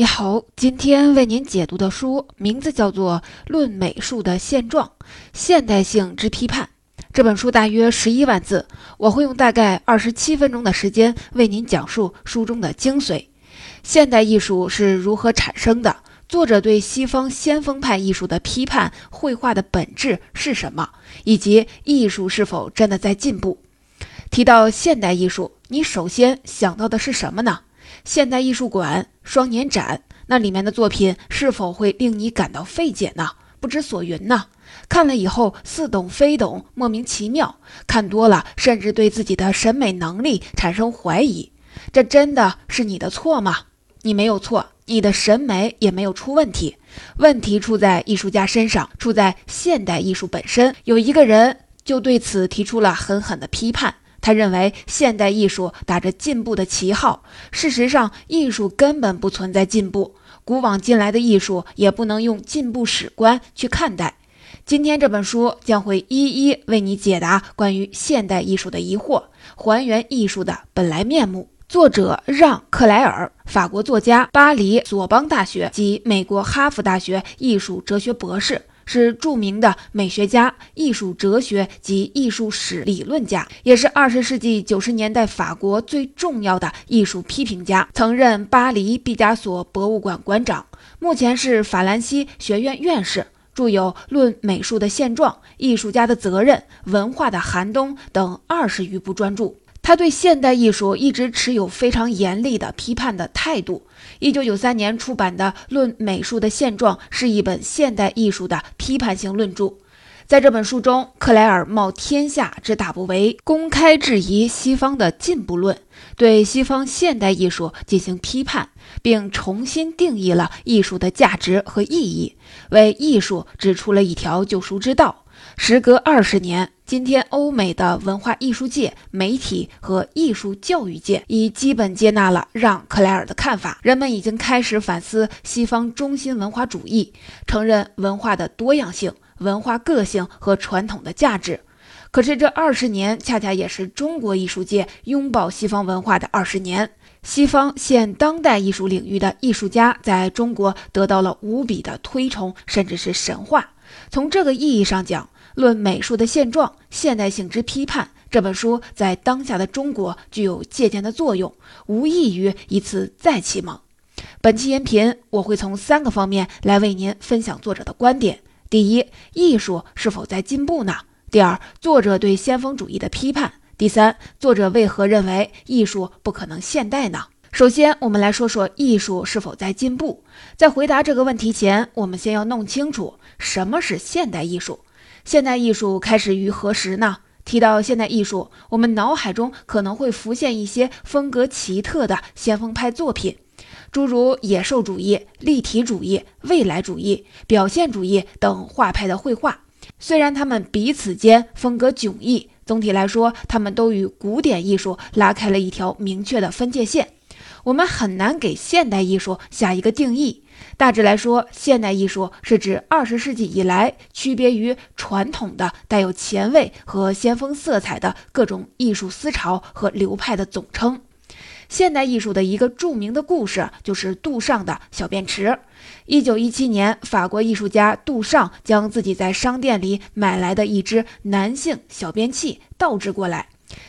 你好，今天为您解读的书名字叫做《论美术的现状：现代性之批判》。这本书大约十一万字，我会用大概二十七分钟的时间为您讲述书中的精髓。现代艺术是如何产生的？作者对西方先锋派艺术的批判，绘画的本质是什么？以及艺术是否真的在进步？提到现代艺术，你首先想到的是什么呢？现代艺术馆双年展，那里面的作品是否会令你感到费解呢？不知所云呢？看了以后似懂非懂，莫名其妙。看多了，甚至对自己的审美能力产生怀疑。这真的是你的错吗？你没有错，你的审美也没有出问题。问题出在艺术家身上，出在现代艺术本身。有一个人就对此提出了狠狠的批判。他认为现代艺术打着进步的旗号，事实上，艺术根本不存在进步。古往今来的艺术也不能用进步史观去看待。今天这本书将会一一为你解答关于现代艺术的疑惑，还原艺术的本来面目。作者让·克莱尔，法国作家，巴黎索邦大学及美国哈佛大学艺术哲学博士。是著名的美学家、艺术哲学及艺术史理论家，也是二十世纪九十年代法国最重要的艺术批评家。曾任巴黎毕加索博物馆馆长，目前是法兰西学院院士，著有《论美术的现状》《艺术家的责任》《文化的寒冬》等二十余部专著。他对现代艺术一直持有非常严厉的批判的态度。一九九三年出版的《论美术的现状》是一本现代艺术的批判性论著。在这本书中，克莱尔冒天下之大不韪，公开质疑西方的进步论，对西方现代艺术进行批判，并重新定义了艺术的价值和意义，为艺术指出了一条救赎之道。时隔二十年，今天欧美的文化艺术界、媒体和艺术教育界已基本接纳了让·克莱尔的看法。人们已经开始反思西方中心文化主义，承认文化的多样性、文化个性和传统的价值。可是，这二十年恰恰也是中国艺术界拥抱西方文化的二十年。西方现当代艺术领域的艺术家在中国得到了无比的推崇，甚至是神话。从这个意义上讲，《论美术的现状：现代性之批判》这本书在当下的中国具有借鉴的作用，无异于一次再启蒙。本期音频我会从三个方面来为您分享作者的观点：第一，艺术是否在进步呢？第二，作者对先锋主义的批判；第三，作者为何认为艺术不可能现代呢？首先，我们来说说艺术是否在进步。在回答这个问题前，我们先要弄清楚什么是现代艺术。现代艺术开始于何时呢？提到现代艺术，我们脑海中可能会浮现一些风格奇特的先锋派作品，诸如野兽主义、立体主义、未来主义、表现主义等画派的绘画。虽然他们彼此间风格迥异，总体来说，他们都与古典艺术拉开了一条明确的分界线。我们很难给现代艺术下一个定义。大致来说，现代艺术是指二十世纪以来区别于传统的、带有前卫和先锋色彩的各种艺术思潮和流派的总称。现代艺术的一个著名的故事就是杜尚的小便池。一九一七年，法国艺术家杜尚将自己在商店里买来的一只男性小便器倒置过来，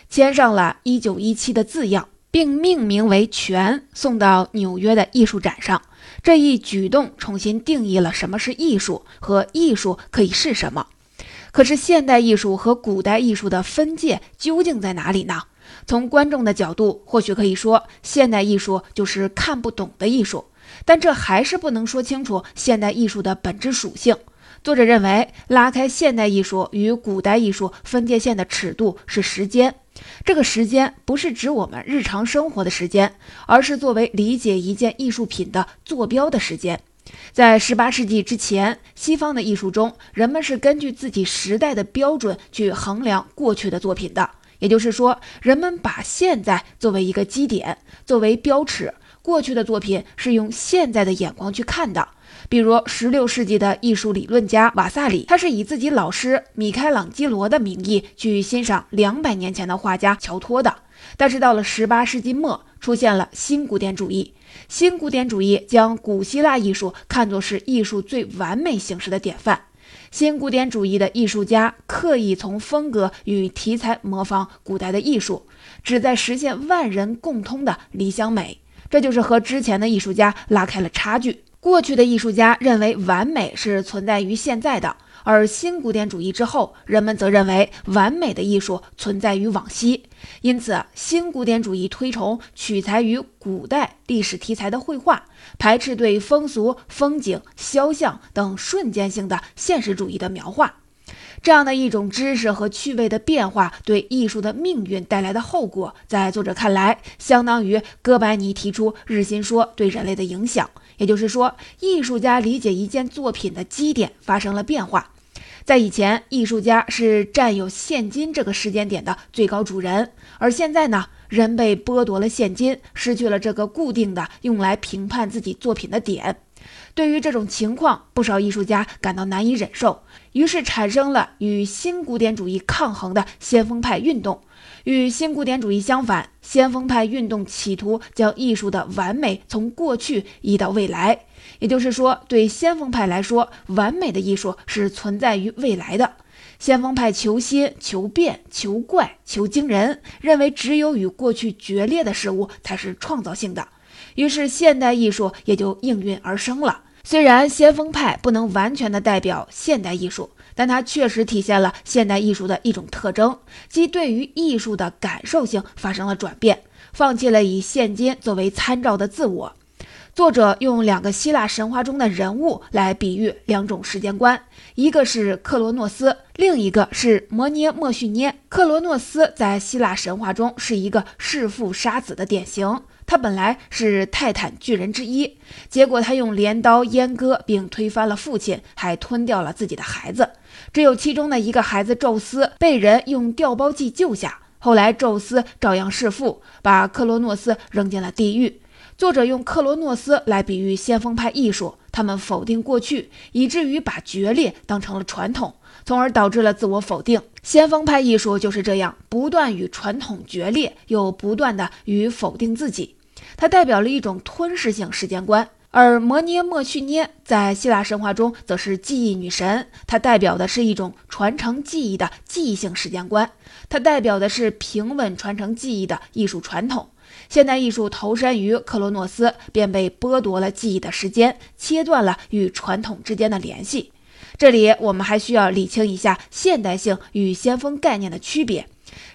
签上了“一九一七”的字样。并命名为“泉”，送到纽约的艺术展上。这一举动重新定义了什么是艺术和艺术可以是什么。可是，现代艺术和古代艺术的分界究竟在哪里呢？从观众的角度，或许可以说现代艺术就是看不懂的艺术，但这还是不能说清楚现代艺术的本质属性。作者认为，拉开现代艺术与古代艺术分界线的尺度是时间。这个时间不是指我们日常生活的时间，而是作为理解一件艺术品的坐标的时间。在18世纪之前，西方的艺术中，人们是根据自己时代的标准去衡量过去的作品的。也就是说，人们把现在作为一个基点，作为标尺，过去的作品是用现在的眼光去看的。比如，十六世纪的艺术理论家瓦萨里，他是以自己老师米开朗基罗的名义去欣赏两百年前的画家乔托的。但是到了十八世纪末，出现了新古典主义。新古典主义将古希腊艺术看作是艺术最完美形式的典范。新古典主义的艺术家刻意从风格与题材模仿古代的艺术，旨在实现万人共通的理想美。这就是和之前的艺术家拉开了差距。过去的艺术家认为完美是存在于现在的。而新古典主义之后，人们则认为完美的艺术存在于往昔，因此新古典主义推崇取材于古代历史题材的绘画，排斥对风俗、风景、肖像等瞬间性的现实主义的描画。这样的一种知识和趣味的变化对艺术的命运带来的后果，在作者看来，相当于哥白尼提出日心说对人类的影响。也就是说，艺术家理解一件作品的基点发生了变化。在以前，艺术家是占有现今这个时间点的最高主人，而现在呢，人被剥夺了现金，失去了这个固定的用来评判自己作品的点。对于这种情况，不少艺术家感到难以忍受，于是产生了与新古典主义抗衡的先锋派运动。与新古典主义相反，先锋派运动企图将艺术的完美从过去移到未来。也就是说，对先锋派来说，完美的艺术是存在于未来的。先锋派求新、求变、求怪、求惊人，认为只有与过去决裂的事物才是创造性的。于是，现代艺术也就应运而生了。虽然先锋派不能完全的代表现代艺术，但它确实体现了现代艺术的一种特征，即对于艺术的感受性发生了转变，放弃了以现今作为参照的自我。作者用两个希腊神话中的人物来比喻两种时间观，一个是克罗诺斯，另一个是摩涅莫绪涅。克罗诺斯在希腊神话中是一个弑父杀子的典型，他本来是泰坦巨人之一，结果他用镰刀阉割并推翻了父亲，还吞掉了自己的孩子，只有其中的一个孩子宙斯被人用调包计救下。后来宙斯照样弑父，把克罗诺斯扔进了地狱。作者用克罗诺斯来比喻先锋派艺术，他们否定过去，以至于把决裂当成了传统，从而导致了自我否定。先锋派艺术就是这样，不断与传统决裂，又不断的与否定自己。它代表了一种吞噬性时间观。而摩涅莫绪涅在希腊神话中则是记忆女神，它代表的是一种传承记忆的记忆性时间观，它代表的是平稳传承记忆的艺术传统。现代艺术投身于克罗诺斯，便被剥夺了记忆的时间，切断了与传统之间的联系。这里我们还需要理清一下现代性与先锋概念的区别。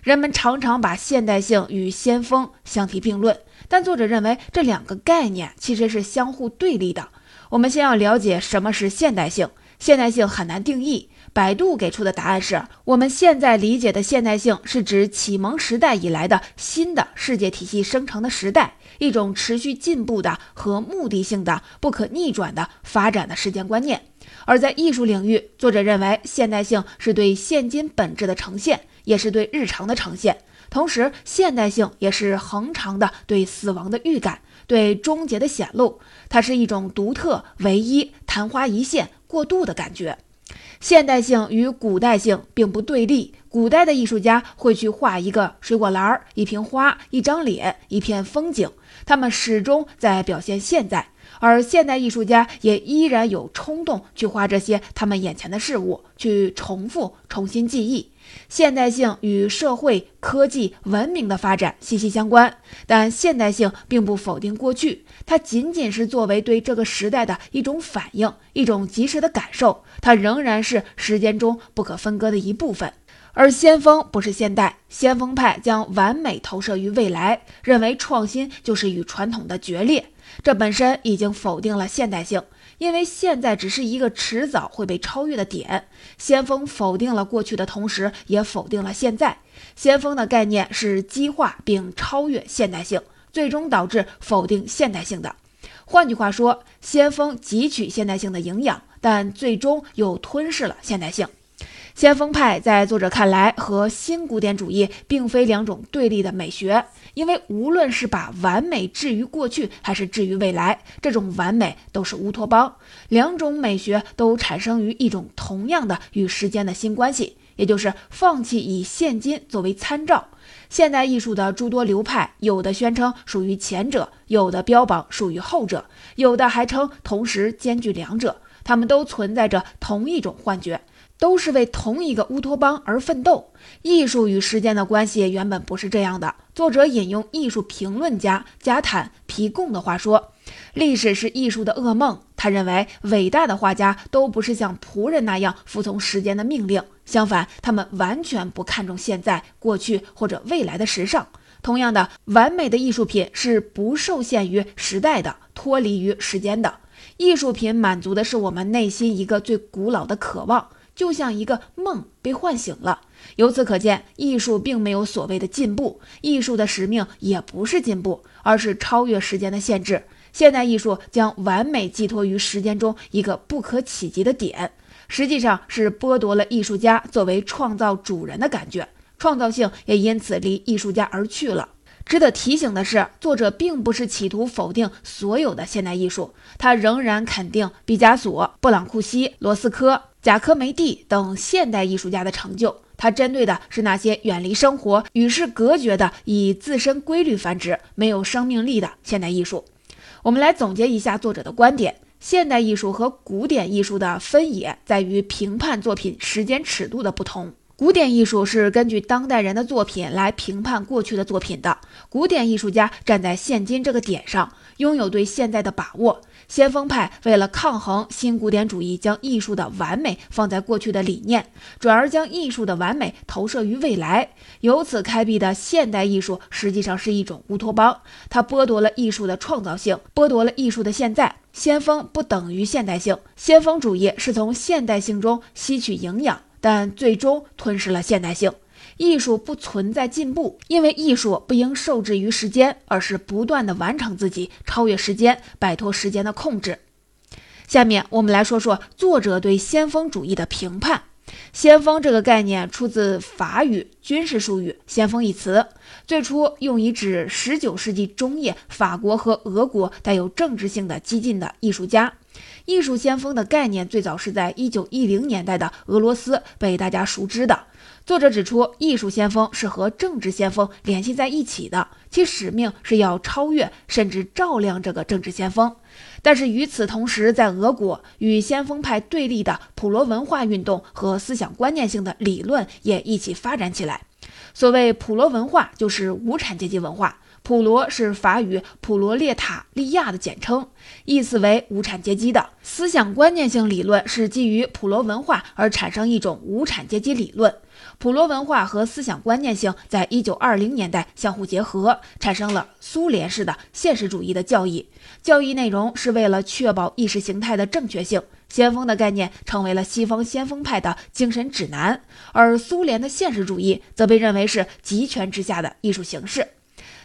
人们常常把现代性与先锋相提并论，但作者认为这两个概念其实是相互对立的。我们先要了解什么是现代性。现代性很难定义。百度给出的答案是：我们现在理解的现代性是指启蒙时代以来的新的世界体系生成的时代，一种持续进步的和目的性的、不可逆转的发展的时间观念。而在艺术领域，作者认为现代性是对现今本质的呈现，也是对日常的呈现。同时，现代性也是恒长的对死亡的预感，对终结的显露。它是一种独特、唯一、昙花一现、过渡的感觉。现代性与古代性并不对立。古代的艺术家会去画一个水果篮、一瓶花、一张脸、一片风景，他们始终在表现现在；而现代艺术家也依然有冲动去画这些他们眼前的事物，去重复、重新记忆。现代性与社会、科技、文明的发展息息相关，但现代性并不否定过去，它仅仅是作为对这个时代的一种反应，一种及时的感受，它仍然是时间中不可分割的一部分。而先锋不是现代，先锋派将完美投射于未来，认为创新就是与传统的决裂，这本身已经否定了现代性。因为现在只是一个迟早会被超越的点，先锋否定了过去的同时，也否定了现在。先锋的概念是激化并超越现代性，最终导致否定现代性的。换句话说，先锋汲取现代性的营养，但最终又吞噬了现代性。先锋派在作者看来和新古典主义并非两种对立的美学，因为无论是把完美置于过去还是置于未来，这种完美都是乌托邦。两种美学都产生于一种同样的与时间的新关系，也就是放弃以现今作为参照。现代艺术的诸多流派，有的宣称属于前者，有的标榜属于后者，有的还称同时兼具两者。他们都存在着同一种幻觉，都是为同一个乌托邦而奋斗。艺术与时间的关系原本不是这样的。作者引用艺术评论家加坦皮贡的话说：“历史是艺术的噩梦。”他认为，伟大的画家都不是像仆人那样服从时间的命令，相反，他们完全不看重现在、过去或者未来的时尚。同样的，完美的艺术品是不受限于时代的，脱离于时间的。艺术品满足的是我们内心一个最古老的渴望，就像一个梦被唤醒了。由此可见，艺术并没有所谓的进步，艺术的使命也不是进步，而是超越时间的限制。现代艺术将完美寄托于时间中一个不可企及的点，实际上是剥夺了艺术家作为创造主人的感觉，创造性也因此离艺术家而去了。值得提醒的是，作者并不是企图否定所有的现代艺术，他仍然肯定毕加索、布朗库西、罗斯科、贾科梅蒂等现代艺术家的成就。他针对的是那些远离生活、与世隔绝的、以自身规律繁殖、没有生命力的现代艺术。我们来总结一下作者的观点：现代艺术和古典艺术的分野在于评判作品时间尺度的不同。古典艺术是根据当代人的作品来评判过去的作品的。古典艺术家站在现今这个点上，拥有对现在的把握。先锋派为了抗衡新古典主义，将艺术的完美放在过去的理念，转而将艺术的完美投射于未来。由此开辟的现代艺术实际上是一种乌托邦，它剥夺了艺术的创造性，剥夺了艺术的现在。先锋不等于现代性，先锋主义是从现代性中吸取营养。但最终吞噬了现代性。艺术不存在进步，因为艺术不应受制于时间，而是不断的完成自己，超越时间，摆脱时间的控制。下面我们来说说作者对先锋主义的评判。先锋这个概念出自法语军事术语“先锋”一词，最初用以指19世纪中叶法国和俄国带有政治性的激进的艺术家。艺术先锋的概念最早是在一九一零年代的俄罗斯被大家熟知的。作者指出，艺术先锋是和政治先锋联系在一起的，其使命是要超越甚至照亮这个政治先锋。但是与此同时，在俄国与先锋派对立的普罗文化运动和思想观念性的理论也一起发展起来。所谓普罗文化，就是无产阶级文化。普罗是法语普罗列塔利亚的简称，意思为无产阶级的思想观念性理论是基于普罗文化而产生一种无产阶级理论。普罗文化和思想观念性在一九二零年代相互结合，产生了苏联式的现实主义的教义。教义内容是为了确保意识形态的正确性。先锋的概念成为了西方先锋派的精神指南，而苏联的现实主义则被认为是集权之下的艺术形式。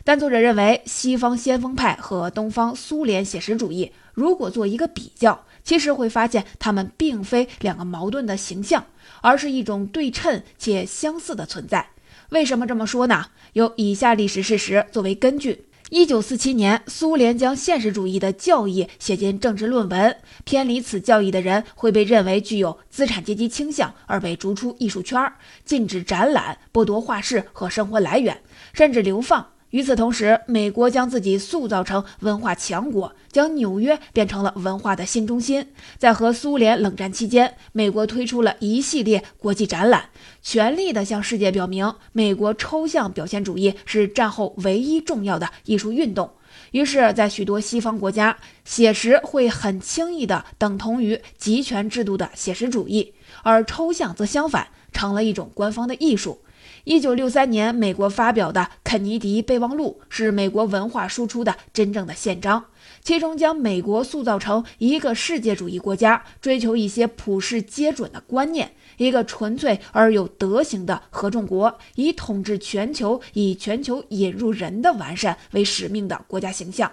但作者认为，西方先锋派和东方苏联写实主义如果做一个比较，其实会发现他们并非两个矛盾的形象，而是一种对称且相似的存在。为什么这么说呢？有以下历史事实作为根据：一九四七年，苏联将现实主义的教义写进政治论文，偏离此教义的人会被认为具有资产阶级倾向，而被逐出艺术圈，禁止展览，剥夺画室和生活来源，甚至流放。与此同时，美国将自己塑造成文化强国，将纽约变成了文化的新中心。在和苏联冷战期间，美国推出了一系列国际展览，全力地向世界表明，美国抽象表现主义是战后唯一重要的艺术运动。于是，在许多西方国家，写实会很轻易地等同于集权制度的写实主义，而抽象则相反，成了一种官方的艺术。一九六三年，美国发表的肯尼迪备忘录是美国文化输出的真正的宪章，其中将美国塑造成一个世界主义国家，追求一些普世皆准的观念，一个纯粹而有德行的合众国，以统治全球、以全球引入人的完善为使命的国家形象。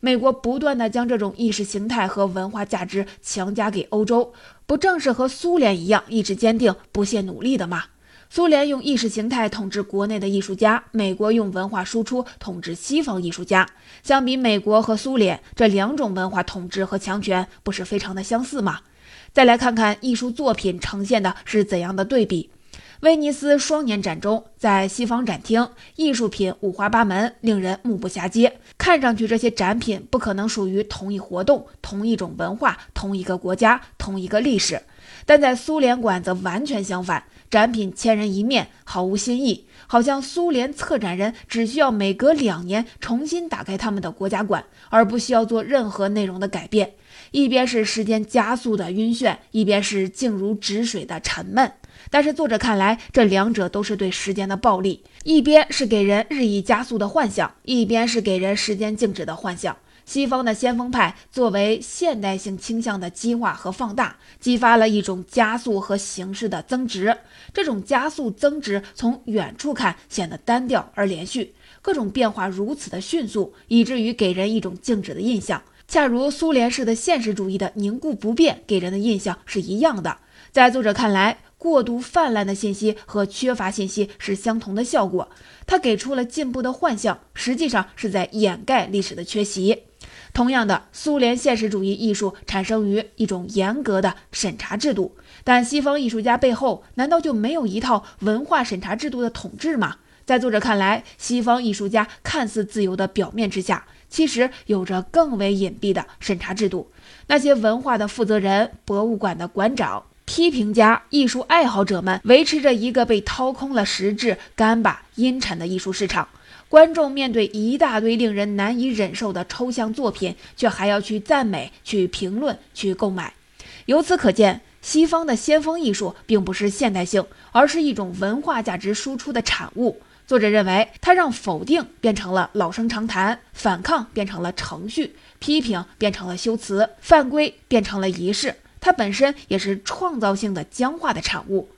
美国不断地将这种意识形态和文化价值强加给欧洲，不正是和苏联一样意志坚定、不懈努力的吗？苏联用意识形态统治国内的艺术家，美国用文化输出统治西方艺术家。相比美国和苏联这两种文化统治和强权，不是非常的相似吗？再来看看艺术作品呈现的是怎样的对比。威尼斯双年展中，在西方展厅，艺术品五花八门，令人目不暇接。看上去这些展品不可能属于同一活动、同一种文化、同一个国家、同一个历史，但在苏联馆则完全相反，展品千人一面，毫无新意，好像苏联策展人只需要每隔两年重新打开他们的国家馆，而不需要做任何内容的改变。一边是时间加速的晕眩，一边是静如止水的沉闷。但是作者看来，这两者都是对时间的暴力。一边是给人日益加速的幻想，一边是给人时间静止的幻想。西方的先锋派作为现代性倾向的激化和放大，激发了一种加速和形式的增值。这种加速增值从远处看显得单调而连续，各种变化如此的迅速，以至于给人一种静止的印象。恰如苏联式的现实主义的凝固不变给人的印象是一样的。在作者看来，过度泛滥的信息和缺乏信息是相同的效果。他给出了进步的幻象，实际上是在掩盖历史的缺席。同样的，苏联现实主义艺术产生于一种严格的审查制度，但西方艺术家背后难道就没有一套文化审查制度的统治吗？在作者看来，西方艺术家看似自由的表面之下。其实有着更为隐蔽的审查制度。那些文化的负责人、博物馆的馆长、批评家、艺术爱好者们，维持着一个被掏空了实质、干巴、阴沉的艺术市场。观众面对一大堆令人难以忍受的抽象作品，却还要去赞美、去评论、去购买。由此可见，西方的先锋艺术并不是现代性，而是一种文化价值输出的产物。作者认为，它让否定变成了老生常谈，反抗变成了程序，批评变成了修辞，犯规变成了仪式。它本身也是创造性的僵化的产物。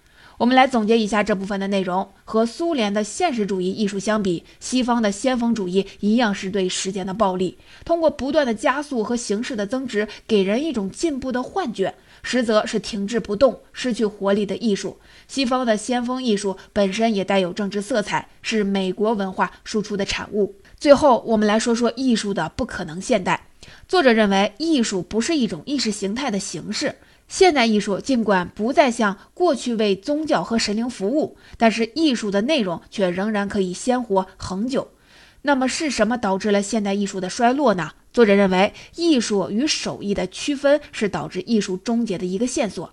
我们来总结一下这部分的内容：和苏联的现实主义艺术相比，西方的先锋主义一样是对时间的暴力，通过不断的加速和形式的增值，给人一种进步的幻觉。实则是停滞不动、失去活力的艺术。西方的先锋艺术本身也带有政治色彩，是美国文化输出的产物。最后，我们来说说艺术的不可能现代。作者认为，艺术不是一种意识形态的形式。现代艺术尽管不再像过去为宗教和神灵服务，但是艺术的内容却仍然可以鲜活恒久。那么，是什么导致了现代艺术的衰落呢？作者认为，艺术与手艺的区分是导致艺术终结的一个线索。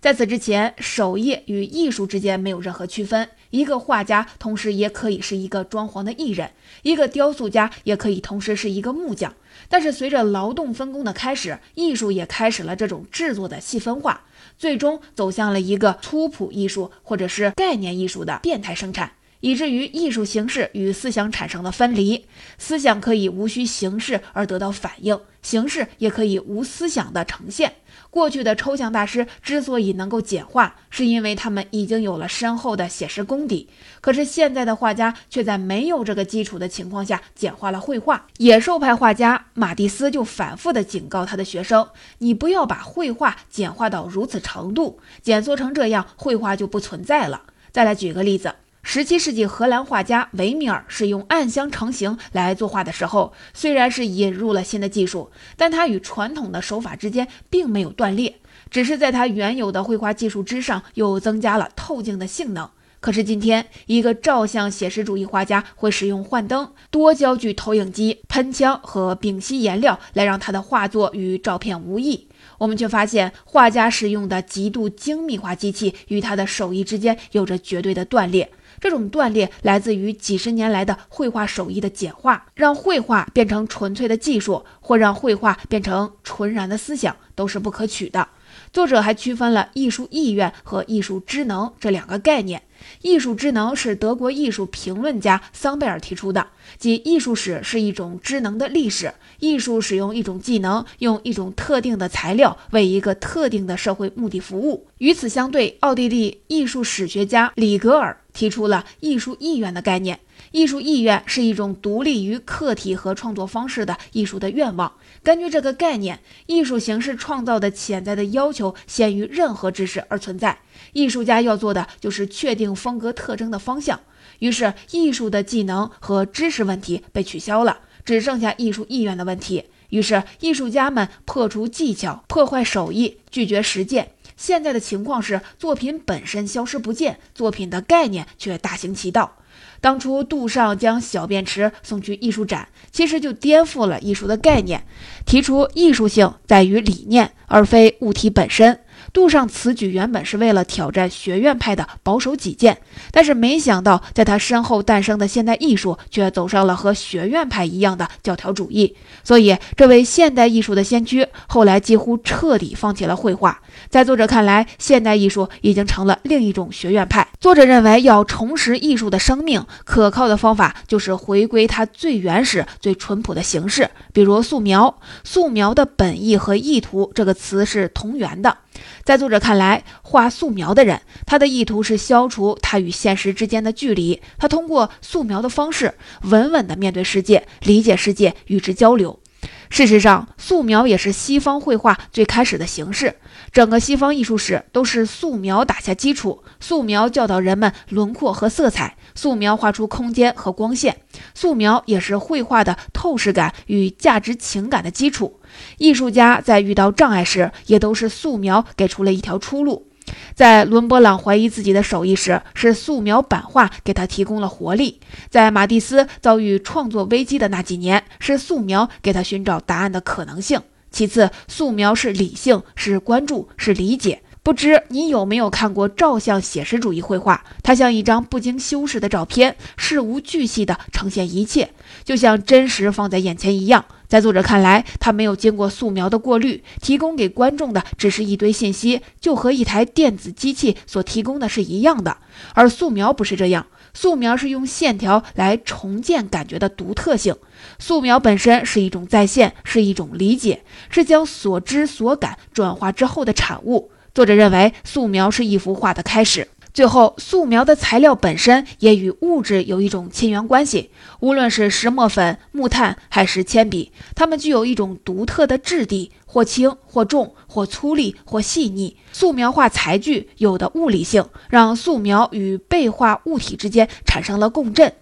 在此之前，手艺与艺术之间没有任何区分。一个画家同时也可以是一个装潢的艺人，一个雕塑家也可以同时是一个木匠。但是，随着劳动分工的开始，艺术也开始了这种制作的细分化，最终走向了一个粗朴艺术或者是概念艺术的变态生产。以至于艺术形式与思想产生了分离，思想可以无需形式而得到反应，形式也可以无思想的呈现。过去的抽象大师之所以能够简化，是因为他们已经有了深厚的写实功底。可是现在的画家却在没有这个基础的情况下简化了绘画。野兽派画家马蒂斯就反复地警告他的学生：“你不要把绘画简化到如此程度，简缩成这样，绘画就不存在了。”再来举个例子。十七世纪荷兰画家维米尔使用暗箱成型来作画的时候，虽然是引入了新的技术，但他与传统的手法之间并没有断裂，只是在他原有的绘画技术之上又增加了透镜的性能。可是今天，一个照相写实主义画家会使用幻灯、多焦距投影机、喷枪和丙烯颜料来让他的画作与照片无异。我们却发现，画家使用的极度精密化机器与他的手艺之间有着绝对的断裂。这种断裂来自于几十年来的绘画手艺的简化，让绘画变成纯粹的技术，或让绘画变成纯然的思想，都是不可取的。作者还区分了艺术意愿和艺术知能这两个概念。艺术知能是德国艺术评论家桑贝尔提出的，即艺术史是一种知能的历史。艺术使用一种技能，用一种特定的材料，为一个特定的社会目的服务。与此相对，奥地利艺术史学家里格尔提出了艺术意愿的概念。艺术意愿是一种独立于客体和创作方式的艺术的愿望。根据这个概念，艺术形式创造的潜在的要求先于任何知识而存在。艺术家要做的就是确定风格特征的方向。于是，艺术的技能和知识问题被取消了，只剩下艺术意愿的问题。于是，艺术家们破除技巧，破坏手艺，拒绝实践。现在的情况是，作品本身消失不见，作品的概念却大行其道。当初杜尚将小便池送去艺术展，其实就颠覆了艺术的概念，提出艺术性在于理念，而非物体本身。杜尚此举原本是为了挑战学院派的保守己见，但是没想到在他身后诞生的现代艺术却走上了和学院派一样的教条主义。所以，这位现代艺术的先驱后来几乎彻底放弃了绘画。在作者看来，现代艺术已经成了另一种学院派。作者认为，要重拾艺术的生命，可靠的方法就是回归它最原始、最淳朴的形式，比如素描。素描的本意和意图这个词是同源的。在作者看来，画素描的人，他的意图是消除他与现实之间的距离。他通过素描的方式，稳稳地面对世界，理解世界，与之交流。事实上，素描也是西方绘画最开始的形式。整个西方艺术史都是素描打下基础。素描教导人们轮廓和色彩，素描画出空间和光线。素描也是绘画的透视感与价值情感的基础。艺术家在遇到障碍时，也都是素描给出了一条出路。在伦勃朗怀疑自己的手艺时，是素描版画给他提供了活力；在马蒂斯遭遇创作危机的那几年，是素描给他寻找答案的可能性。其次，素描是理性，是关注，是理解。不知你有没有看过照相写实主义绘画？它像一张不经修饰的照片，事无巨细地呈现一切，就像真实放在眼前一样。在作者看来，他没有经过素描的过滤，提供给观众的只是一堆信息，就和一台电子机器所提供的是一样的。而素描不是这样，素描是用线条来重建感觉的独特性。素描本身是一种再现，是一种理解，是将所知所感转化之后的产物。作者认为，素描是一幅画的开始。最后，素描的材料本身也与物质有一种亲缘关系。无论是石墨粉、木炭还是铅笔，它们具有一种独特的质地，或轻或重，或粗粝或细腻。素描画材具有的物理性，让素描与被画物体之间产生了共振。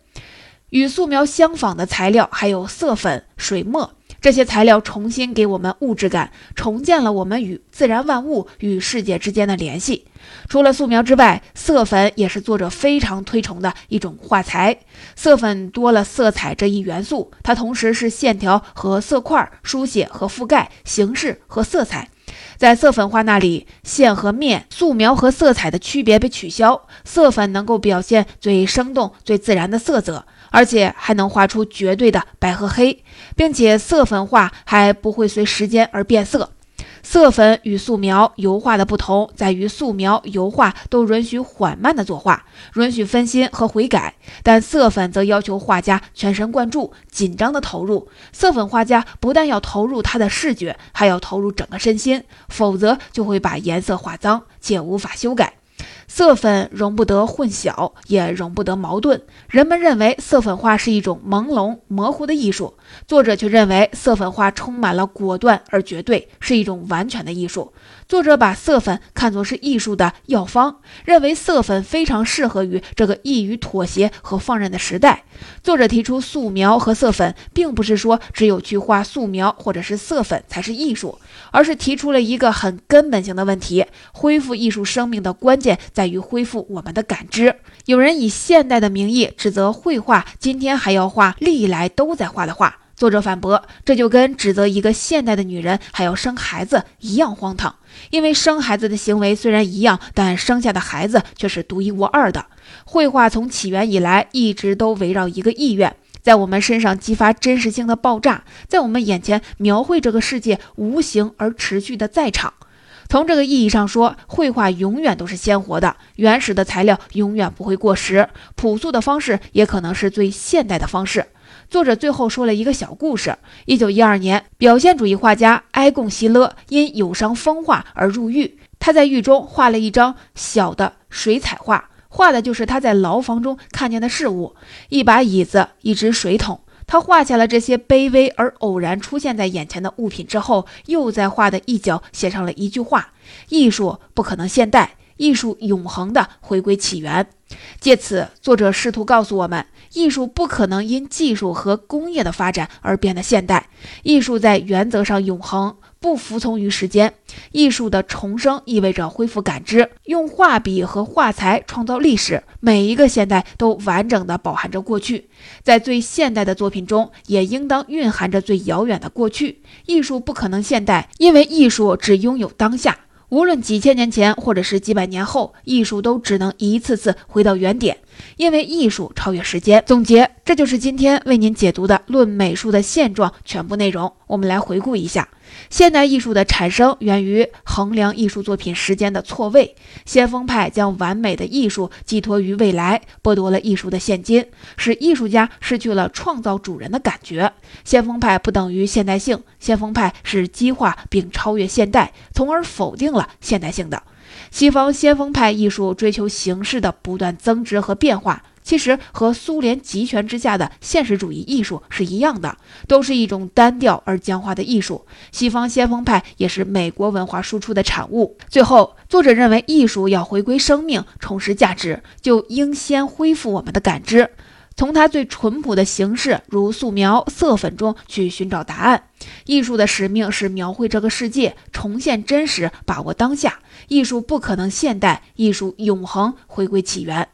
与素描相仿的材料还有色粉、水墨。这些材料重新给我们物质感，重建了我们与自然万物与世界之间的联系。除了素描之外，色粉也是作者非常推崇的一种画材。色粉多了色彩这一元素，它同时是线条和色块、书写和覆盖、形式和色彩。在色粉画那里，线和面、素描和色彩的区别被取消，色粉能够表现最生动、最自然的色泽。而且还能画出绝对的白和黑，并且色粉画还不会随时间而变色。色粉与素描、油画的不同在于，素描、油画都允许缓慢的作画，允许分心和悔改，但色粉则要求画家全神贯注、紧张的投入。色粉画家不但要投入他的视觉，还要投入整个身心，否则就会把颜色画脏，且无法修改。色粉容不得混淆，也容不得矛盾。人们认为色粉画是一种朦胧模糊的艺术，作者却认为色粉画充满了果断而绝对，是一种完全的艺术。作者把色粉看作是艺术的药方，认为色粉非常适合于这个易于妥协和放任的时代。作者提出素描和色粉，并不是说只有去画素描或者是色粉才是艺术，而是提出了一个很根本性的问题：恢复艺术生命的关键在于恢复我们的感知。有人以现代的名义指责绘画今天还要画历来都在画的画。作者反驳，这就跟指责一个现代的女人还要生孩子一样荒唐。因为生孩子的行为虽然一样，但生下的孩子却是独一无二的。绘画从起源以来一直都围绕一个意愿，在我们身上激发真实性的爆炸，在我们眼前描绘这个世界无形而持续的在场。从这个意义上说，绘画永远都是鲜活的，原始的材料永远不会过时，朴素的方式也可能是最现代的方式。作者最后说了一个小故事：一九一二年，表现主义画家埃贡·席勒因有伤风化而入狱。他在狱中画了一张小的水彩画，画的就是他在牢房中看见的事物：一把椅子，一只水桶。他画下了这些卑微而偶然出现在眼前的物品之后，又在画的一角写上了一句话：“艺术不可能现代，艺术永恒的回归起源。”借此，作者试图告诉我们。艺术不可能因技术和工业的发展而变得现代。艺术在原则上永恒，不服从于时间。艺术的重生意味着恢复感知，用画笔和画材创造历史。每一个现代都完整的饱含着过去，在最现代的作品中，也应当蕴含着最遥远的过去。艺术不可能现代，因为艺术只拥有当下。无论几千年前，或者是几百年后，艺术都只能一次次回到原点。因为艺术超越时间。总结，这就是今天为您解读的《论美术的现状》全部内容。我们来回顾一下：现代艺术的产生源于衡量艺术作品时间的错位。先锋派将完美的艺术寄托于未来，剥夺了艺术的现金，使艺术家失去了创造主人的感觉。先锋派不等于现代性，先锋派是激化并超越现代，从而否定了现代性的。西方先锋派艺术追求形式的不断增值和变化，其实和苏联集权之下的现实主义艺术是一样的，都是一种单调而僵化的艺术。西方先锋派也是美国文化输出的产物。最后，作者认为，艺术要回归生命、重拾价值，就应先恢复我们的感知。从它最淳朴的形式，如素描、色粉中去寻找答案。艺术的使命是描绘这个世界，重现真实，把握当下。艺术不可能现代，艺术永恒回归起源。